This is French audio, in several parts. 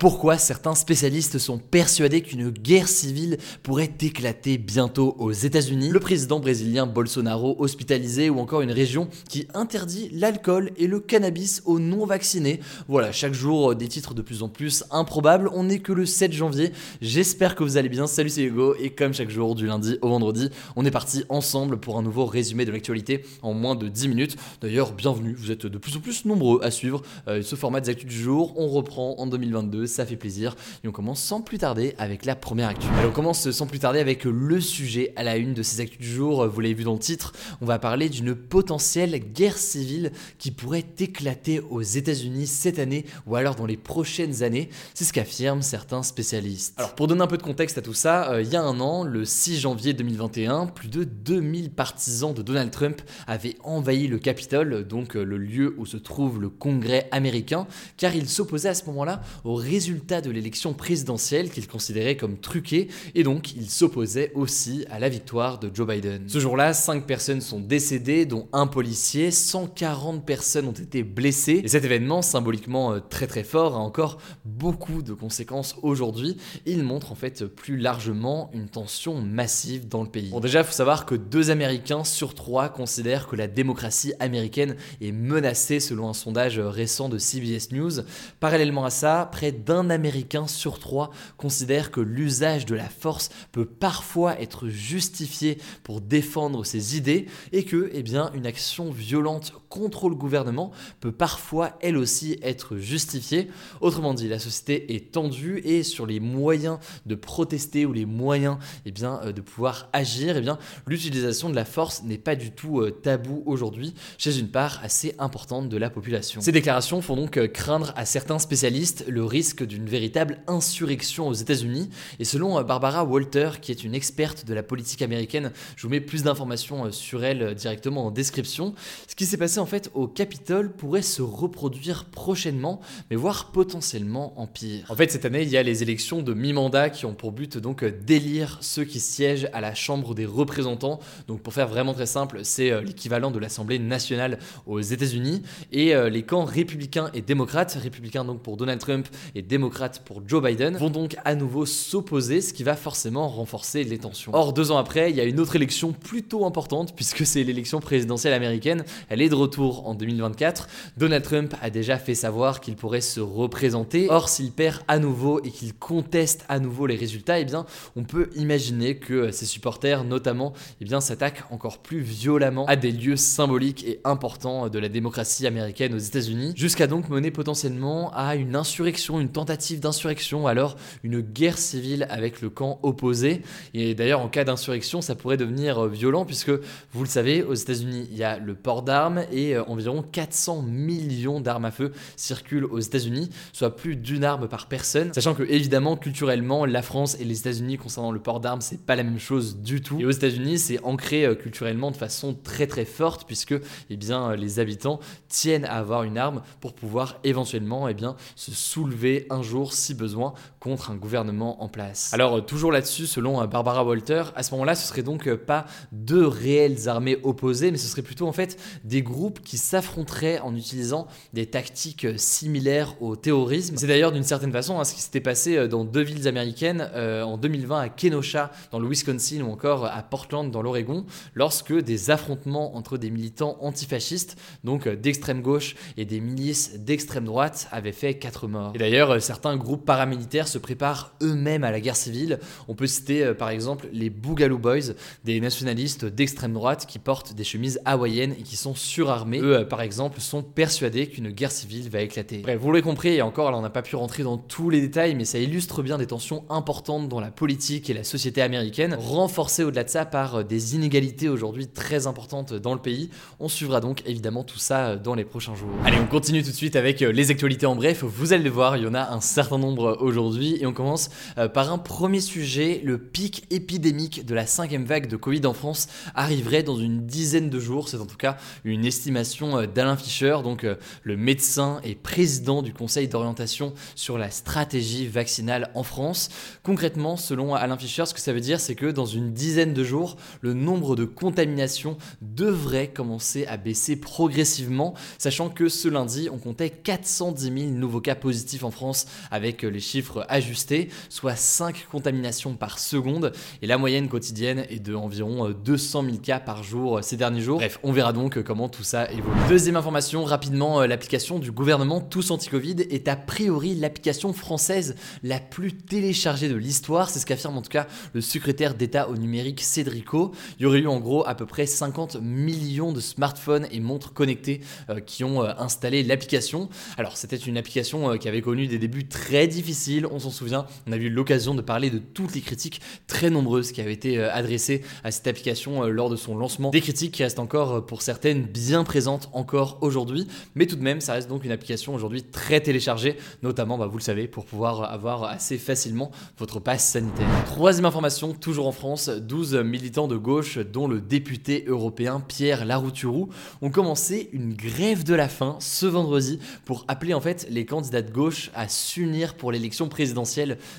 Pourquoi certains spécialistes sont persuadés qu'une guerre civile pourrait éclater bientôt aux États-Unis? Le président brésilien Bolsonaro hospitalisé ou encore une région qui interdit l'alcool et le cannabis aux non-vaccinés. Voilà, chaque jour des titres de plus en plus improbables. On n'est que le 7 janvier. J'espère que vous allez bien. Salut, c'est Hugo et comme chaque jour du lundi au vendredi, on est parti ensemble pour un nouveau résumé de l'actualité en moins de 10 minutes. D'ailleurs, bienvenue. Vous êtes de plus en plus nombreux à suivre euh, ce format des actus du jour. On reprend en 2022 ça fait plaisir. Et on commence sans plus tarder avec la première actu. Alors on commence sans plus tarder avec le sujet à la une de ces actus du jour. Vous l'avez vu dans le titre, on va parler d'une potentielle guerre civile qui pourrait éclater aux États-Unis cette année ou alors dans les prochaines années. C'est ce qu'affirment certains spécialistes. Alors pour donner un peu de contexte à tout ça, euh, il y a un an, le 6 janvier 2021, plus de 2000 partisans de Donald Trump avaient envahi le Capitole, donc euh, le lieu où se trouve le Congrès américain, car ils s'opposaient à ce moment-là aux résultats de l'élection présidentielle qu'ils considéraient comme truqués, et donc ils s'opposaient aussi à la victoire de Joe Biden. Ce jour-là, 5 personnes sont décédées, dont un policier, 140 personnes ont été blessées, et cet événement, symboliquement euh, très très fort, a encore beaucoup de conséquences aujourd'hui. Il montre en fait plus largement une tension massive dans le pays. Bon déjà, il faut savoir que deux Américains sur trois considèrent que la démocratie américaine est menacée selon un sondage récent de CBS News. Parallèlement à ça, près d'un Américain sur trois considère que l'usage de la force peut parfois être justifié pour défendre ses idées et que, eh bien, une action violente contre le gouvernement peut parfois elle aussi être justifiée. Autrement dit, la société est tendue et sur les moyens de protester ou les moyens eh bien, euh, de pouvoir agir, eh bien, l'utilisation de la force n'est pas du tout euh, tabou aujourd'hui chez une part assez importante de la population. Ces déclarations font donc euh, craindre à certains spécialistes le risque d'une véritable insurrection aux États-Unis. Et selon Barbara Walter, qui est une experte de la politique américaine, je vous mets plus d'informations sur elle directement en description. Ce qui s'est passé en fait au Capitole pourrait se reproduire prochainement, mais voire potentiellement en pire. En fait, cette année, il y a les élections de mi-mandat qui ont pour but donc d'élire ceux qui siègent à la Chambre des représentants. Donc pour faire vraiment très simple, c'est euh, l'équivalent de l'Assemblée nationale aux États-Unis. Et euh, les camps républicains et démocrates, républicains donc pour Donald Trump et démocrates pour Joe Biden, vont donc à nouveau s'opposer, ce qui va forcément renforcer les tensions. Or, deux ans après, il y a une autre élection plutôt importante, puisque c'est l'élection présidentielle américaine. Elle est de retour en 2024. Donald Trump a déjà fait savoir qu'il pourrait se représenter. Or, s'il perd à nouveau et qu'il conteste à nouveau les résultats, eh bien, on peut imaginer que ses supporters, notamment, eh bien, s'attaquent encore plus violemment à des lieux symboliques et importants de la démocratie américaine aux États-Unis, jusqu'à donc mener potentiellement à une insurrection, une tentative d'insurrection, alors une guerre civile avec le camp opposé. Et d'ailleurs, en cas d'insurrection, ça pourrait devenir violent puisque, vous le savez, aux États-Unis, il y a le port d'armes et euh, environ 400 millions d'armes à feu circulent aux États-Unis, soit plus d'une arme par personne. Sachant que évidemment culturellement la France et les États-Unis concernant le port d'armes c'est pas la même chose du tout. Et aux États-Unis c'est ancré euh, culturellement de façon très très forte puisque eh bien euh, les habitants tiennent à avoir une arme pour pouvoir éventuellement eh bien se soulever un jour si besoin contre un gouvernement en place. Alors toujours là-dessus selon Barbara Walter, à ce moment-là ce serait donc pas deux réelles armées opposées mais ce serait plutôt en fait des groupes qui s'affronteraient en utilisant des tactiques similaires au terrorisme. C'est d'ailleurs d'une certaine façon hein, ce qui s'était passé euh, dans deux villes américaines euh, en 2020 à Kenosha dans le Wisconsin ou encore à Portland dans l'Oregon lorsque des affrontements entre des militants antifascistes, donc euh, d'extrême gauche et des milices d'extrême droite avaient fait 4 morts. Et D'ailleurs, certains groupes paramilitaires se préparent eux-mêmes à la guerre civile. On peut citer par exemple les Boogaloo Boys, des nationalistes d'extrême droite qui portent des chemises hawaïennes et qui sont surarmés. Eux, euh, par exemple, sont persuadés qu'une guerre civile va éclater. Bref, vous l'avez compris, et encore, là, on n'a pas pu rentrer dans tous les détails, mais ça illustre bien des tensions importantes dans la politique et la société américaine, renforcées au-delà de ça par euh, des inégalités aujourd'hui très importantes dans le pays. On suivra donc évidemment tout ça euh, dans les prochains jours. Allez, on continue tout de suite avec les actualités en bref. Vous allez le voir, il y en a un certain nombre aujourd'hui, et on commence par un premier sujet, le pic épidémique de la cinquième vague de Covid en France arriverait dans une dizaine de jours. C'est en tout cas une estimation euh, d'Alain Fischer, donc euh, le médecin et président du Conseil d'orientation sur la stratégie vaccinale en France. Concrètement, selon Alain Fischer, ce que ça veut dire, c'est que dans une dizaine de jours, le nombre de contaminations devrait commencer à baisser progressivement, sachant que ce lundi, on comptait 410 000 nouveaux cas positifs en France avec euh, les chiffres ajustés, soit 5 contaminations par seconde, et la moyenne quotidienne est de environ 200 000 cas par jour ces derniers jours. Bref, on verra donc comment tout ça évolue. Deuxième information, rapidement, euh, l'application du gouvernement Tous Anti-Covid est a priori l'application française la plus téléchargée de l'histoire. C'est ce qu'affirme en tout cas le secrétaire d'État au numérique Cédrico. Il y aurait eu en gros à peu près 50 millions de smartphones et montres connectées euh, qui ont euh, installé l'application. Alors c'était une application qui avait connu des débuts très difficiles, on s'en souvient. On a eu l'occasion de parler de toutes les critiques très nombreuses qui avaient été adressées à cette application lors de son lancement. Des critiques qui restent encore pour certaines bien présentes encore aujourd'hui, mais tout de même ça reste donc une application aujourd'hui très téléchargée, notamment bah, vous le savez pour pouvoir avoir assez facilement votre passe sanitaire. Troisième information, toujours en France, 12 militants de gauche dont le député européen Pierre Larouturou ont commencé une grève de la faim ce vendredi pour appeler en fait les candidats de gauche à s'unir pour l'élection présidentielle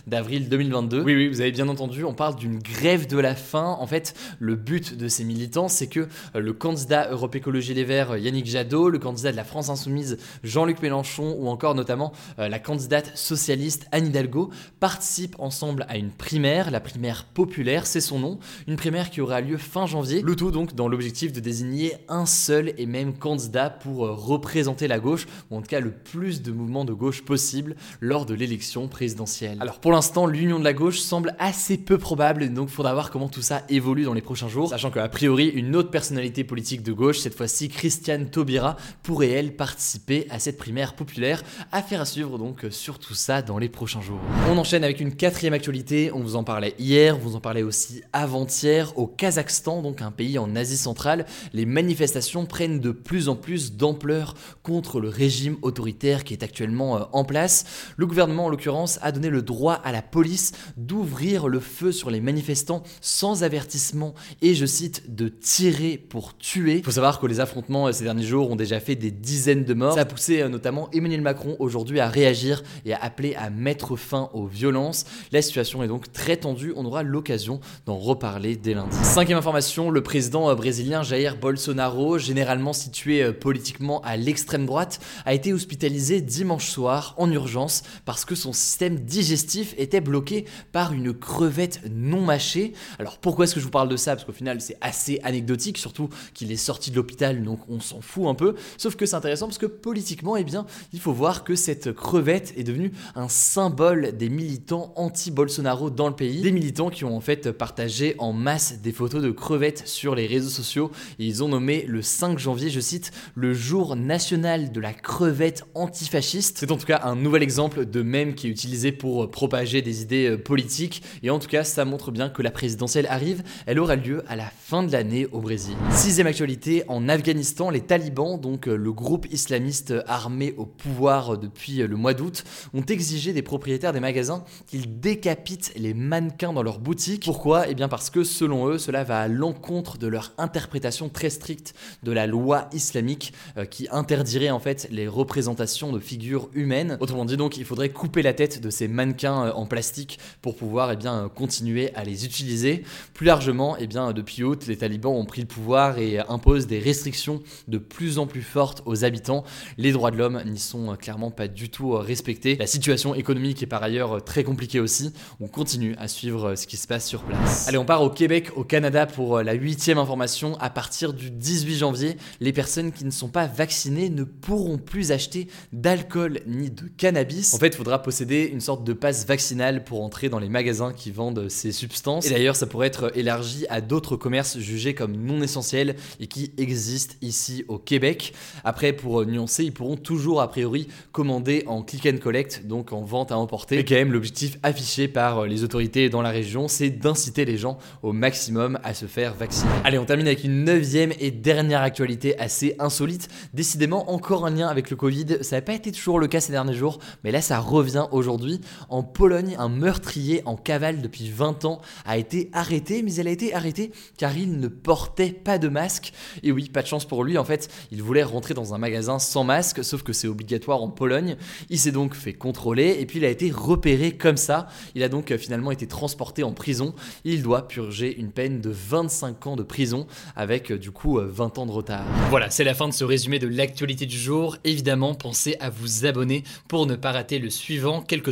d'avril 2022. Oui oui, vous avez bien entendu, on parle d'une grève de la faim. En fait, le but de ces militants, c'est que euh, le candidat Europe Écologie Les Verts euh, Yannick Jadot, le candidat de la France Insoumise Jean-Luc Mélenchon ou encore notamment euh, la candidate socialiste Anne Hidalgo participent ensemble à une primaire, la primaire populaire, c'est son nom, une primaire qui aura lieu fin janvier, le tout donc dans l'objectif de désigner un seul et même candidat pour représenter la gauche, ou en tout cas le plus de mouvements de gauche possible lors de l'élection présidentielle. Alors pour l'instant, l'union de la gauche semble assez peu probable, donc faudra voir comment tout ça évolue dans les prochains jours, sachant qu'a priori une autre personnalité politique de gauche, cette fois-ci Christiane Taubira, pourrait elle participer à cette primaire populaire. Affaire à suivre donc sur tout ça dans les prochains jours. On enchaîne avec une quatrième actualité, on vous en parlait hier, on vous en parlait aussi avant-hier, au Kazakhstan, donc un pays en Asie centrale, les manifestations prennent de plus en plus d'ampleur contre le régime autoritaire qui est actuellement euh, en place. Le gouvernement en l'occurrence a donné le droit à la police d'ouvrir le feu sur les manifestants sans avertissement et je cite de tirer pour tuer. Il faut savoir que les affrontements euh, ces derniers jours ont déjà fait des dizaines de morts. Ça a poussé euh, notamment Emmanuel Macron aujourd'hui à réagir et à appeler à mettre fin aux violences. La situation est donc très tendue, on aura l'occasion d'en reparler dès lundi. Cinquième information, le président euh, brésilien Jair Bolsonaro, généralement situé politiquement à l'extrême droite, a été hospitalisé dimanche soir en urgence parce que son système digestif était bloqué par une crevette non mâchée. Alors pourquoi est-ce que je vous parle de ça? Parce qu'au final c'est assez anecdotique, surtout qu'il est sorti de l'hôpital, donc on s'en fout un peu. Sauf que c'est intéressant parce que politiquement, eh bien, il faut voir que cette crevette est devenue un symbole des militants anti-Bolsonaro dans le pays. Des militants qui ont en fait partagé en masse des photos de crevettes sur les réseaux sociaux. Et ils ont nommé le 5 janvier, je cite, le jour national de la crevette antifasciste. C'est en tout cas un nouvel exemple de mème qui est utilisé pour propager des idées euh, politiques. Et en tout cas, ça montre bien que la présidentielle arrive. Elle aura lieu à la fin de l'année au Brésil. Sixième actualité, en Afghanistan, les talibans, donc euh, le groupe islamiste armé au pouvoir euh, depuis euh, le mois d'août, ont exigé des propriétaires des magasins qu'ils décapitent les mannequins dans leurs boutiques. Pourquoi? Eh bien parce que selon eux, cela va à l'encontre de leur interprétation très stricte de la loi islamique qui interdirait en fait les représentations de figures humaines. Autrement dit donc, il faudrait couper la tête de ces mannequins en plastique pour pouvoir eh bien, continuer à les utiliser. Plus largement, eh bien, depuis août, les talibans ont pris le pouvoir et imposent des restrictions de plus en plus fortes aux habitants. Les droits de l'homme n'y sont euh, clairement pas du tout euh, respectés. La situation économique est par ailleurs euh, très compliquée aussi. On continue à suivre ce qui se passe sur place. Allez, on part au Québec, au Canada pour la huitième information. À partir du 18 janvier, les personnes qui ne sont pas vaccinées ne pourront plus acheter d'alcool ni de cannabis. En fait, il faudra posséder une sorte de passe vaccinal pour entrer dans les magasins qui vendent ces substances. Et d'ailleurs, ça pourrait être élargi à d'autres commerces jugés comme non essentiels et qui existent ici au Québec. Après, pour nuancer, ils pourront toujours a priori commander en click and collect, donc en vente à emporter. Mais quand même, l'objectif affiché par les autorités dans la région, c'est d'inciter les gens au maximum à se faire vacciner. Allez, on termine avec une neuvième et dernière actualité assez insolite. Décidément, encore un lien avec le Covid. Ça n'a pas été toujours le cas ces derniers jours, mais là, ça revient aujourd'hui. En Pologne, un meurtrier en cavale depuis 20 ans a été arrêté, mais il a été arrêté car il ne portait pas de masque. Et oui, pas de chance pour lui, en fait, il voulait rentrer dans un magasin sans masque, sauf que c'est obligatoire en Pologne. Il s'est donc fait contrôler et puis il a été repéré comme ça. Il a donc euh, finalement été transporté en prison. Il doit purger une peine de 25 ans de prison avec euh, du coup 20 euh, ans de retard. Voilà, c'est la fin de ce résumé de l'actualité du jour. Évidemment, pensez à vous abonner pour ne pas rater le suivant, quelle que